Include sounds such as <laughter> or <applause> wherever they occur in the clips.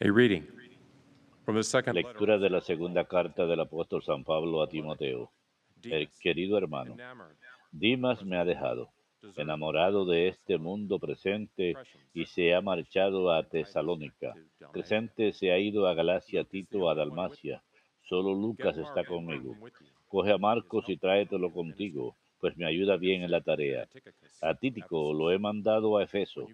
A reading from the second letter Lectura de la segunda carta del apóstol San Pablo a Timoteo. El querido hermano, Dimas me ha dejado, enamorado de este mundo presente, y se ha marchado a Tesalónica. Crescente se ha ido a Galacia, Tito a Dalmacia. Solo Lucas está conmigo. Coge a Marcos y tráetelo contigo, pues me ayuda bien en la tarea. A Títico lo he mandado a Efeso.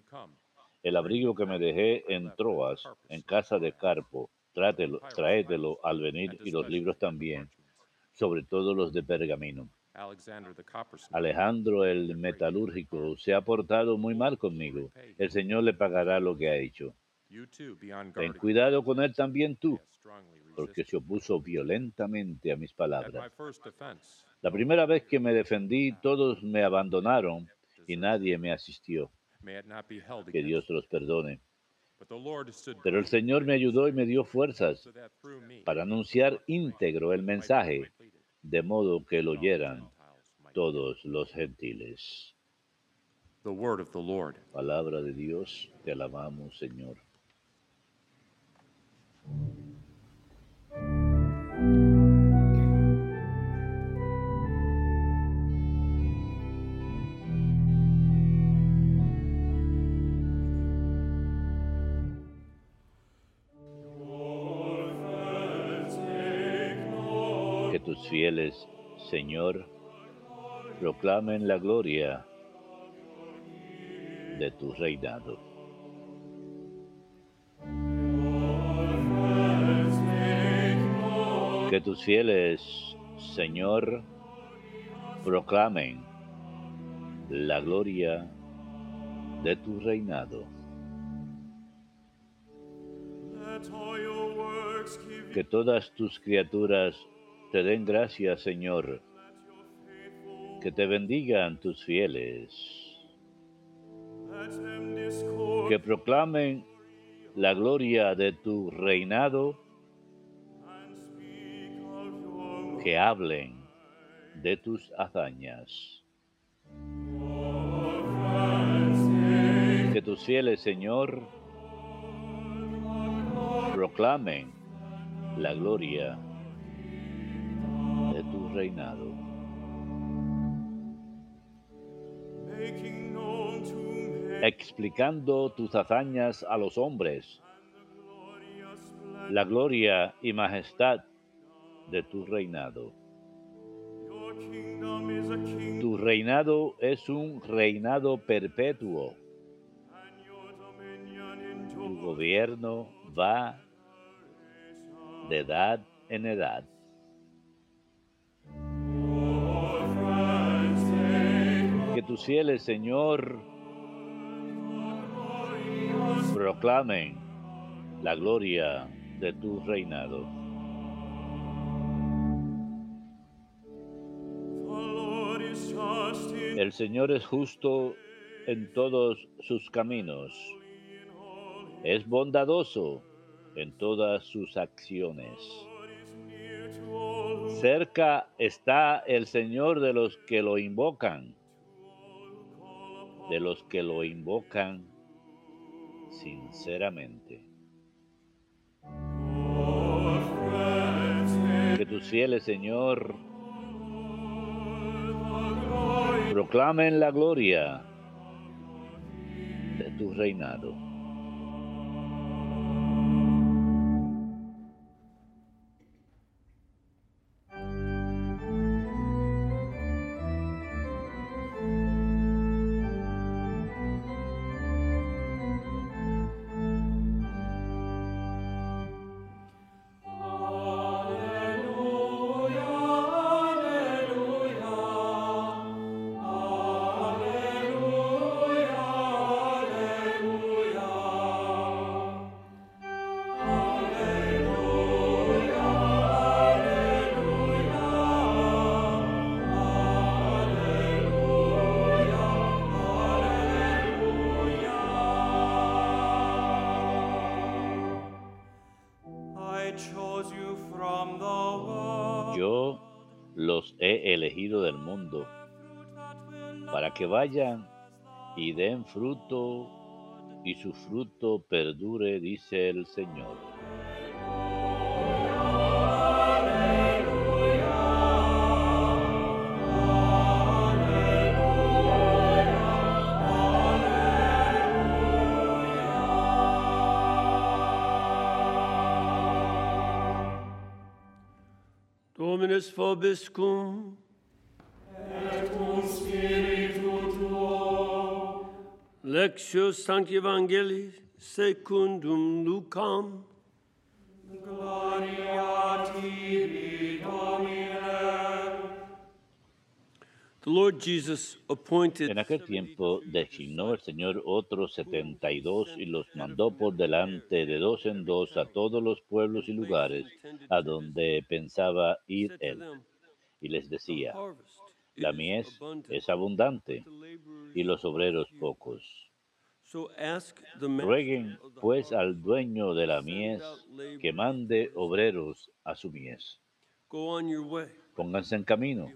El abrigo que me dejé en Troas, en casa de Carpo, trátelo, tráetelo al venir y los libros también, sobre todo los de pergamino. Alejandro el metalúrgico se ha portado muy mal conmigo. El Señor le pagará lo que ha hecho. Ten cuidado con él también tú, porque se opuso violentamente a mis palabras. La primera vez que me defendí, todos me abandonaron y nadie me asistió. Que Dios los perdone. Pero el Señor me ayudó y me dio fuerzas para anunciar íntegro el mensaje, de modo que lo oyeran todos los gentiles. Palabra de Dios, te alabamos, Señor. Fieles, Señor, proclamen la gloria de tu reinado. Que tus fieles, Señor, proclamen la gloria de tu reinado. Que todas tus criaturas te den gracias, Señor. Que te bendigan tus fieles. Que proclamen la gloria de tu reinado. Que hablen de tus hazañas. Que tus fieles, Señor, proclamen la gloria reinado. Explicando tus hazañas a los hombres, la gloria y majestad de tu reinado. Tu reinado es un reinado perpetuo. Tu gobierno va de edad en edad. Que tus fieles, Señor, proclamen la gloria de tu reinado. El Señor es justo en todos sus caminos. Es bondadoso en todas sus acciones. Cerca está el Señor de los que lo invocan, de los que lo invocan sinceramente. Que tus fieles, Señor, proclamen la gloria de tu reinado. He elegido del mundo para que vayan y den fruto y su fruto perdure, dice el Señor. Dominus vobiscum. Lectio Sancti Evangelii secundum Lucam. Gloria tibi, Domine. En aquel tiempo designó el Señor otros setenta y dos y los mandó por delante de dos en dos a todos los pueblos y lugares a donde pensaba ir él. Y les decía, la mies es abundante y los obreros pocos. Rueguen pues al dueño de la mies que mande obreros a su mies. Pónganse en camino.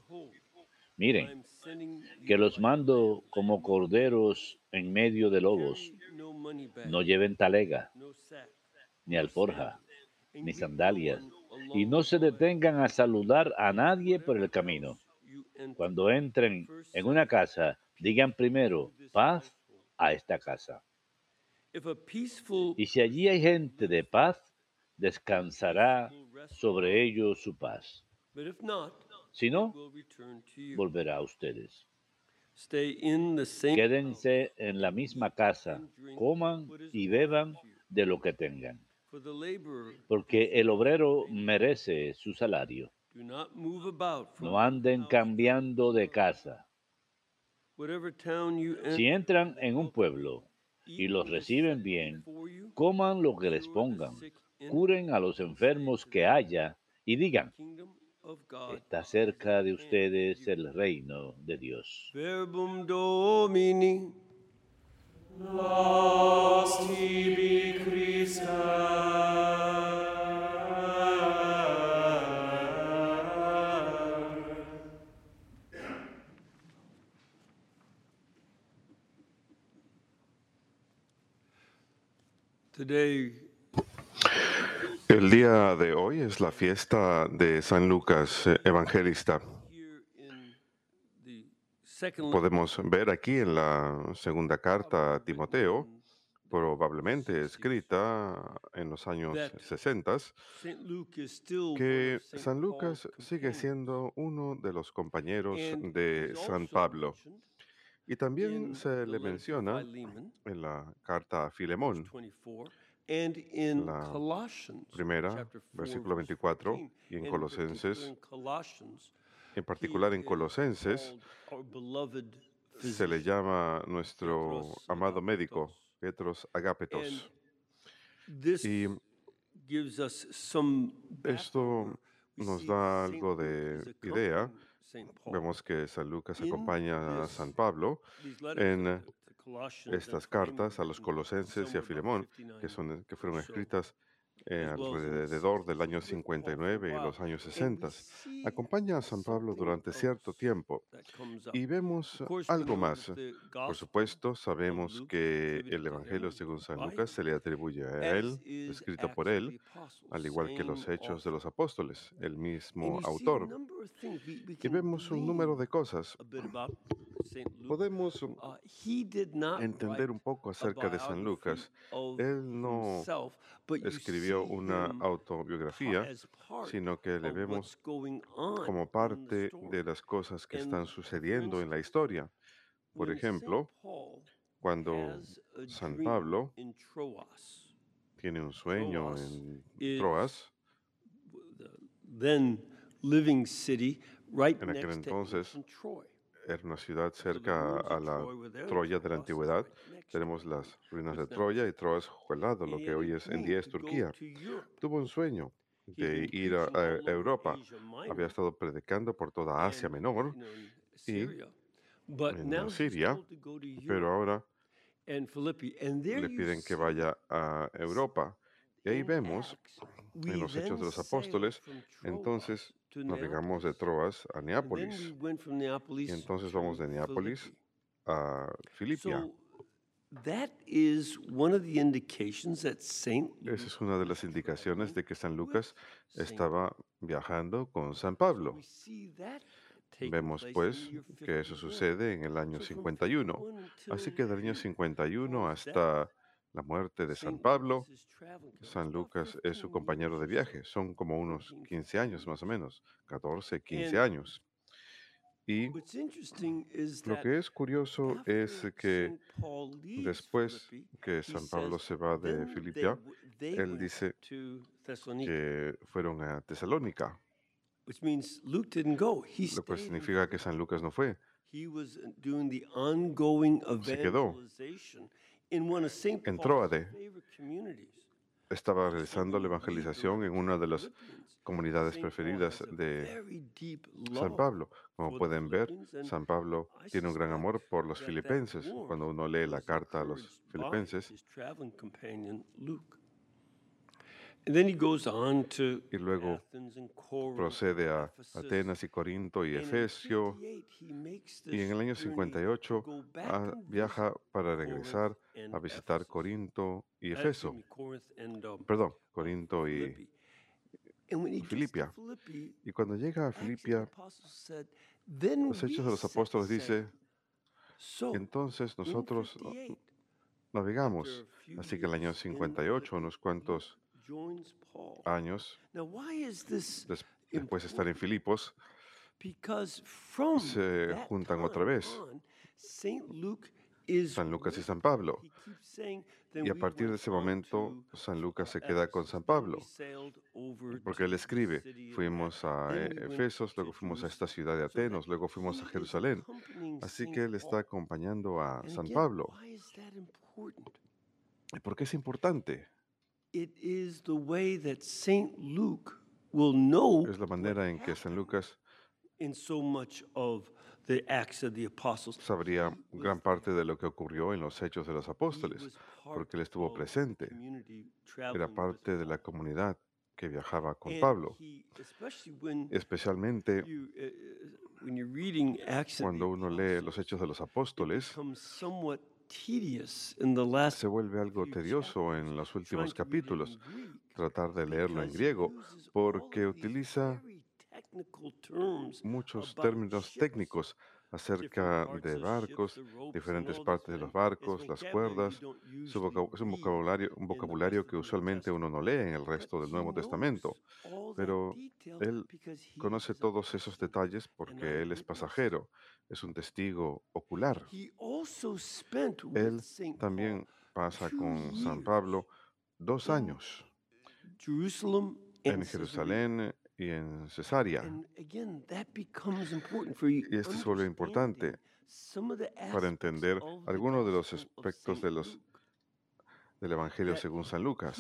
Miren, que los mando como corderos en medio de lobos. No lleven talega, ni alforja, ni sandalias, y no se detengan a saludar a nadie por el camino. Cuando entren en una casa, digan primero, paz a esta casa. Y si allí hay gente de paz, descansará sobre ellos su paz. Si no, volverá a ustedes. Quédense en la misma casa, coman y beban de lo que tengan, porque el obrero merece su salario. No anden cambiando de casa. Si entran en un pueblo y los reciben bien, coman lo que les pongan, curen a los enfermos que haya y digan, está cerca de ustedes el reino de Dios. Verbum Domini. Las tibi Christe. Today, El día de hoy es la fiesta de San Lucas eh, Evangelista. Podemos ver aquí en la segunda carta a Timoteo, probablemente escrita en los años 60, St. Luke is still one que. San Lucas sigue siendo uno de los compañeros de San Pablo. Y también se le menciona en la carta a Filemón, 24, and in la primera, chapter 4, versículo verse 24, 14, y en Colosenses, en particular en Colosenses, se le llama nuestro amado médico. Petros this Y esto nos da algo de idea. Vemos que San Lucas acompaña a San Pablo en estas cartas a los colosenses y a Filemón, 59 que, son, que fueron escritas eh, alrededor del 60s, año with Paul for a 59 y los años And we 60. see Acompaña a San Pablo durante cierto tiempo y vemos algo más. Por supuesto, sabemos que el Evangelio según San Lucas se le atribuye a él, escrito por él, al igual que los Hechos de los Apóstoles, el mismo autor. Y vemos un número de cosas. Podemos Uh, entender un poco acerca de San Lucas. Él no escribió una autobiografía, sino que le vemos como parte de las cosas que están sucediendo en la historia. Por ejemplo, cuando San Pablo tiene un sueño en Troas, En aquel entonces. Era una ciudad cerca a la Troya de la antigüedad. Tenemos las ruinas de Troya y Troas Juelado, lo que hoy es en día es Turquía. Tuvo un sueño de ir a, a Europa. Había estado predicando por toda Asia Menor, in y en Siria, pero ahora le piden que vaya a Europa. Y ahí vemos en los Hechos de los Apóstoles, entonces navegamos de. Troas a Neápolis, y entonces vamos de Neápolis a Filipia. Esa es una de las indicaciones de que San Lucas estaba viajando con San Pablo. Vemos pues que eso 51. sucede en el año So from 51. 51 Así que del año here, 51 Paul's death, hasta la muerte de San Pablo, San Lucas es su 15 compañero de viaje. so. Son como unos 14, 15 años 15 más o menos, 14, 15 And años. Y lo que es curioso es que después que San Pablo se va de "Then they Filipia, él dice que fueron a Tesalónica, lo cual significa que San Lucas no fue. Uh, doing the ongoing Se quedó. En communities. Estaba realizando la evangelización en una de las comunidades preferidas de San Pablo. Como pueden ver, San Pablo tiene un gran amor por los filipenses. Cuando uno lee la carta a los filipenses, y luego procede a Atenas y Corinto y Efesio, 58 he makes y en el año this journey 58 to go back ah, viaja para regresar a visitar. Corinto y Uh, Efeso. um, Perdón, Corinto y, Filipia. Y cuando llega a Filipia, Apostles said, "Then los Hechos de los Apóstoles sail." dice, entonces nosotros 58, navegamos. a Así que el año years in 58, unos cuantos. Años después de estar en? Filipos, se juntan otra vez. San Lucas y San Pablo. He keeps saying, "Then Y a partir de ese momento, to San Lucas se queda con San Pablo. Porque él escribe, fuimos a Efesos, luego fuimos a esta ciudad de Atenos, luego fuimos a Jerusalén. Así que él está acompañando a San Pablo. Por qué es importante? Es la manera en que San Lucas in so much of the Acts of the Apostles. sabría gran parte de lo que ocurrió en los hechos de los apóstoles, porque él estuvo presente. Era parte de la comunidad que viajaba con Pablo. Especialmente of the cuando uno lee los hechos de los apóstoles, se vuelve algo tedioso en los últimos capítulos tratar de leerlo en griego, porque utiliza muchos términos técnicos acerca de barcos, diferentes partes de los barcos, las cuerdas. Su es un read vocabulario, un vocabulario que usualmente uno no lee en el resto del Nuevo Testamento. Pero él Conoce todos esos detalles porque él es pasajero, es un testigo ocular. He also spent with Él también pasa con San Pablo dos años Jerusalem en. Jerusalén y en Cesarea. And again, that becomes important for you Y esto se vuelve importante para entender algunos de los aspectos de los, del Evangelio según San Lucas,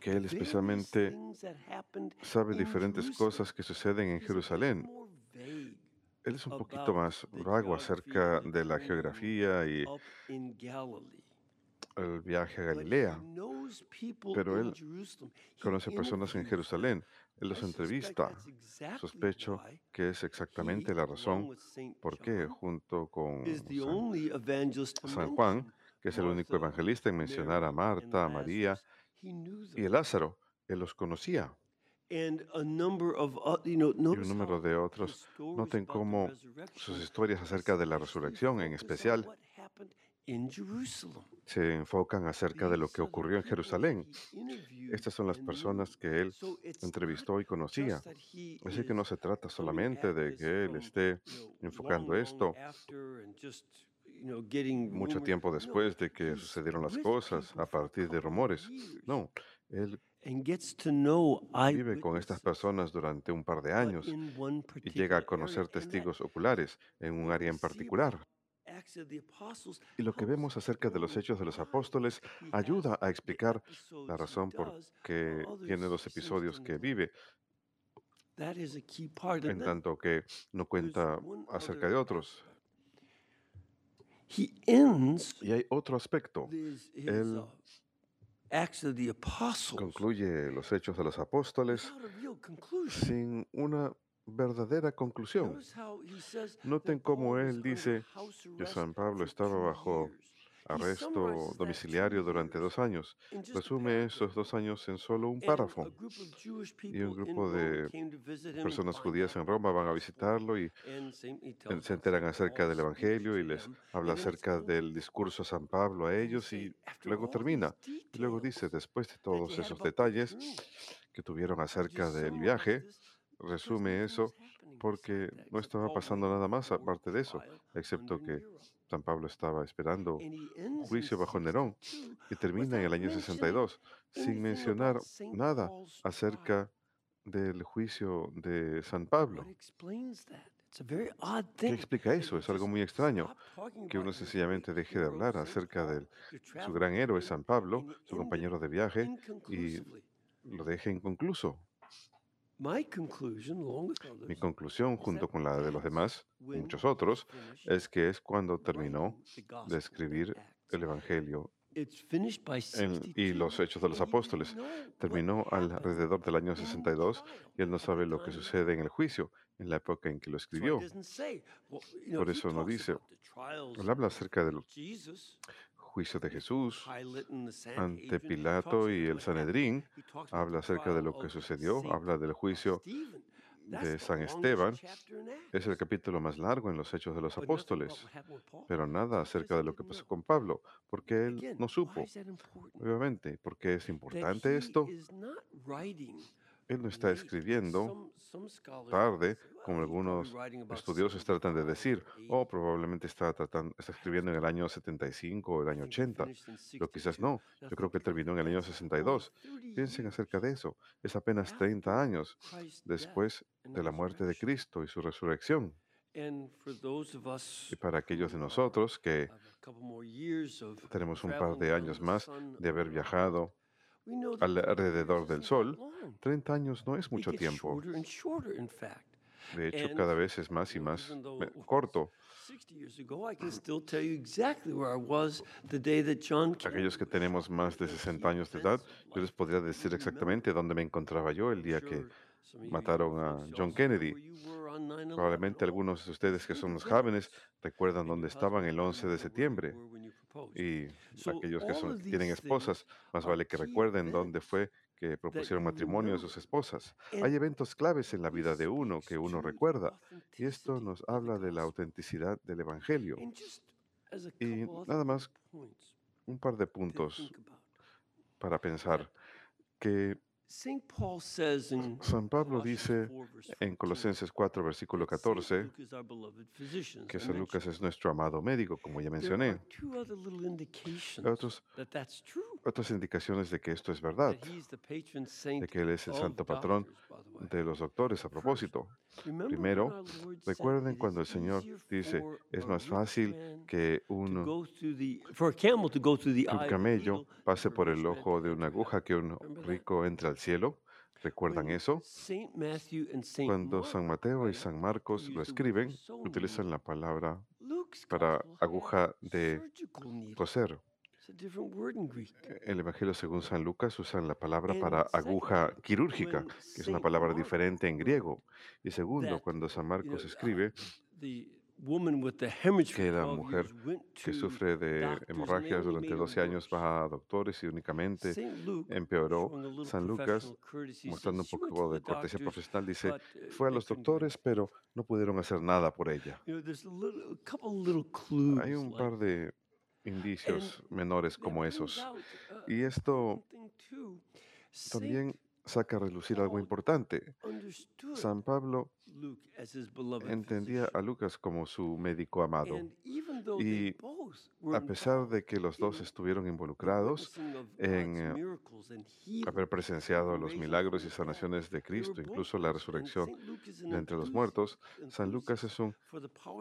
que él especialmente things that happened sabe diferentes cosas que suceden en Jerusalén. Él es un poquito más the vago acerca de la geografía y el viaje a But he Galilea, knows people pero in él Jerusalem. He conoce personas en. Jerusalén, él los entrevista. Sospecho why que es exactamente la razón por qué, junto con San, only evangelist to San Juan, que es el único evangelista en mencionar a Marta, a María y a Lázaro, él los conocía. And a number of, o- you know, Y un número de otros noten cómo sus historias acerca de la resurrección, en especial, se enfocan acerca de lo que ocurrió en Jerusalén. Estas son las personas que él entrevistó y conocía. Así que no se trata solamente de que él esté enfocando esto mucho tiempo después de que sucedieron las cosas a partir de rumores. No, él vive con estas personas durante un par de años y llega a conocer testigos oculares en un área en particular. Y lo que vemos acerca de los hechos de los apóstoles ayuda a explicar la razón por while tiene los episodios que vive, en tanto que no cuenta acerca de otros. Aspect. He ends Y hay otro aspecto. his, his Él uh, Acts of the Apostles concluye los hechos de los apóstoles without a real conclusion. sin una verdadera conclusión. Notice how he says Noten that cómo Paul was él under dice que San Pablo estaba bajo arresto domiciliario durante dos años. Resume esos dos años en solo un párrafo. Y un grupo de personas judías en Roma van a visitarlo y se enteran acerca del Evangelio y les habla acerca del discurso de San Pablo a ellos y luego termina. Y luego dice, después de todos esos detalles journey, que tuvieron acerca del viaje, resume eso porque no estaba pasando nada más aparte de eso, excepto que. San Pablo estaba esperando juicio bajo Nerón 62 y termina en el año mentioning 62 sin mencionar nada acerca del juicio de San Pablo. ¿Qué explica eso? Es algo muy extraño que uno sencillamente deje de hablar acerca de su gran héroe San Pablo, su compañero de viaje, y lo deje inconcluso. Mi conclusión, junto con la de los demás, muchos otros, es que es cuando terminó de escribir el Evangelio en- y 62, los Hechos de los Apóstoles. Terminó alrededor del año in the 62 trial y él no sabe lo que sucede en el juicio, en la época en que lo escribió. Por eso no dice, él habla acerca Jesus, juicio de Jesús ante Pilato y el. Sanedrín, habla acerca de lo que sucedió, habla del juicio de San Esteban. Es el capítulo más largo en los Hechos de los Apóstoles, pero nada acerca de lo que pasó con Pablo, porque él no supo. Obviamente, porque es importante esto, él no está escribiendo tarde, como algunos estudiosos tratan de 75 decir, or 80. o probablemente está, tratando, está escribiendo en el año 75 o el año think he 80, finished in pero quizás 62. no. Yo creo que terminó en el año That's only 62. 30 Piensen acerca de eso. Es apenas 30 after años después de la muerte de. Cristo y su resurrección. Y para aquellos de nosotros que tenemos un par de años más de haber viajado we know that al- 30 alrededor del Sol, that long. 30 años no es mucho tiempo. De hecho, cada vez es más y más corto. 60 years ago, I can still tell you exactly where I was the day that John Kennedy Aquellos que tenemos más de because 60 he años de edad, yo les podría decir exactamente dónde me encontraba yo el día que mataron a John Kennedy. where you were on 9/11. Probablemente algunos de ustedes que son los <laughs> jóvenes recuerdan dónde estaban el husbands 11 de septiembre. Y So aquellos que son, tienen esposas, más vale que recuerden dónde fue que propusieron matrimonio a sus esposas. Hay eventos claves en la vida de uno que uno recuerda. Y esto nos habla de la autenticidad del Evangelio. Y nada más, un par de to puntos para pensar que St. Paul says in San Pablo dice 4, verse en 14, Colosenses 4, versículo that Saint 14, Luke is our beloved physician, as que San Lucas es nuestro amado médico, como ya mencioné. Otros, otras indicaciones de que esto es verdad, That he's the patron saint de que Él es el santo patrón de los doctores a propósito. Primero, recuerden cuando el Señor dice, es más fácil que un, que un camello pase por el ojo de una aguja que un rico entre al cielo. ¿Recuerdan eso? Cuando San Mateo y San Marcos lo escriben, utilizan la palabra para aguja de coser. Greek. El Evangelio según San Lucas usan la palabra para aguja quirúrgica, que es una palabra diferente en griego. Y segundo, cuando San Marcos uh, escribe que la 12 mujer que sufre de hemorragias durante made 12 it años va a doctores y únicamente empeoró. San Lucas, mostrando un poco de cortesía profesional, dice, uh, fue a los doctores, pero no pudieron hacer nada por ella. Hay un par de indicios menores como esos. uh, Y esto también saca a relucir algo Paul importante. San Pablo entendía a. Lucas como su médico amado. Y a pesar de que los dos estuvieron involucrados en eh, haber presenciado los milagros y sanaciones de Cristo, incluso la resurrección de entre los muertos, San Lucas es un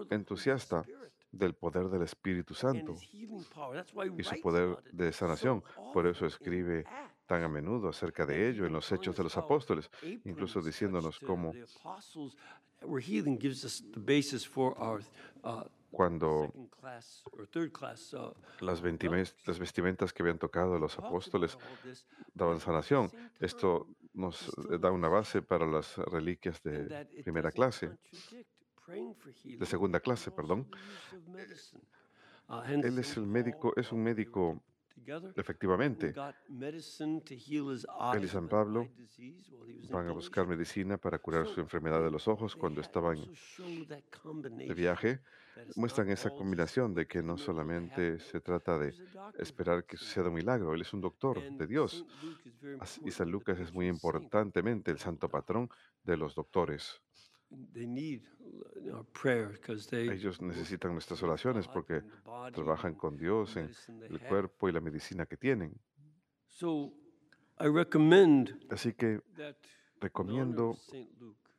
entusiasta del poder del Espíritu Santo y su poder de sanación. Por eso escribe. Tan a menudo acerca de ello en los Hechos de los Apóstoles, incluso was diciéndonos uh, cómo our uh, cuando uh, las, uh, vestimentas que habían tocado los apóstoles daban sanación. Esto nos eh, da una base para las reliquias de primera clase, de segunda clase, perdón. Uh, Él es el médico, es un uh, médico efectivamente. Él y San Pablo van a buscar medicina para curar su enfermedad de los ojos cuando estaban de viaje. Muestran esa combinación de que no solamente se trata de esperar que suceda un milagro, Él es un doctor de Dios. Y San Lucas es muy importantemente el santo patrón de los doctores. They need our prayer because they Ellos necesitan nuestras oraciones porque trabajan con Dios en el cuerpo y la medicina que tienen. So I recommend Así que recomiendo of Saint Luke,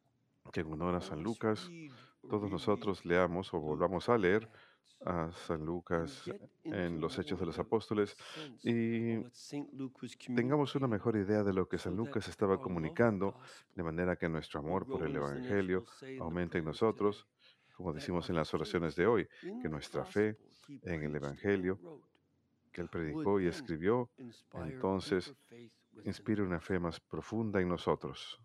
que en honor a San Lucas, todos nosotros leamos o volvamos a leer a San Lucas en los Hechos de los Apóstoles y tengamos una mejor idea de lo que San Lucas estaba comunicando, de manera que nuestro amor por el Evangelio aumente en nosotros, como decimos en las oraciones de hoy, que nuestra fe en el Evangelio que él predicó y escribió, entonces inspire una fe más profunda en nosotros.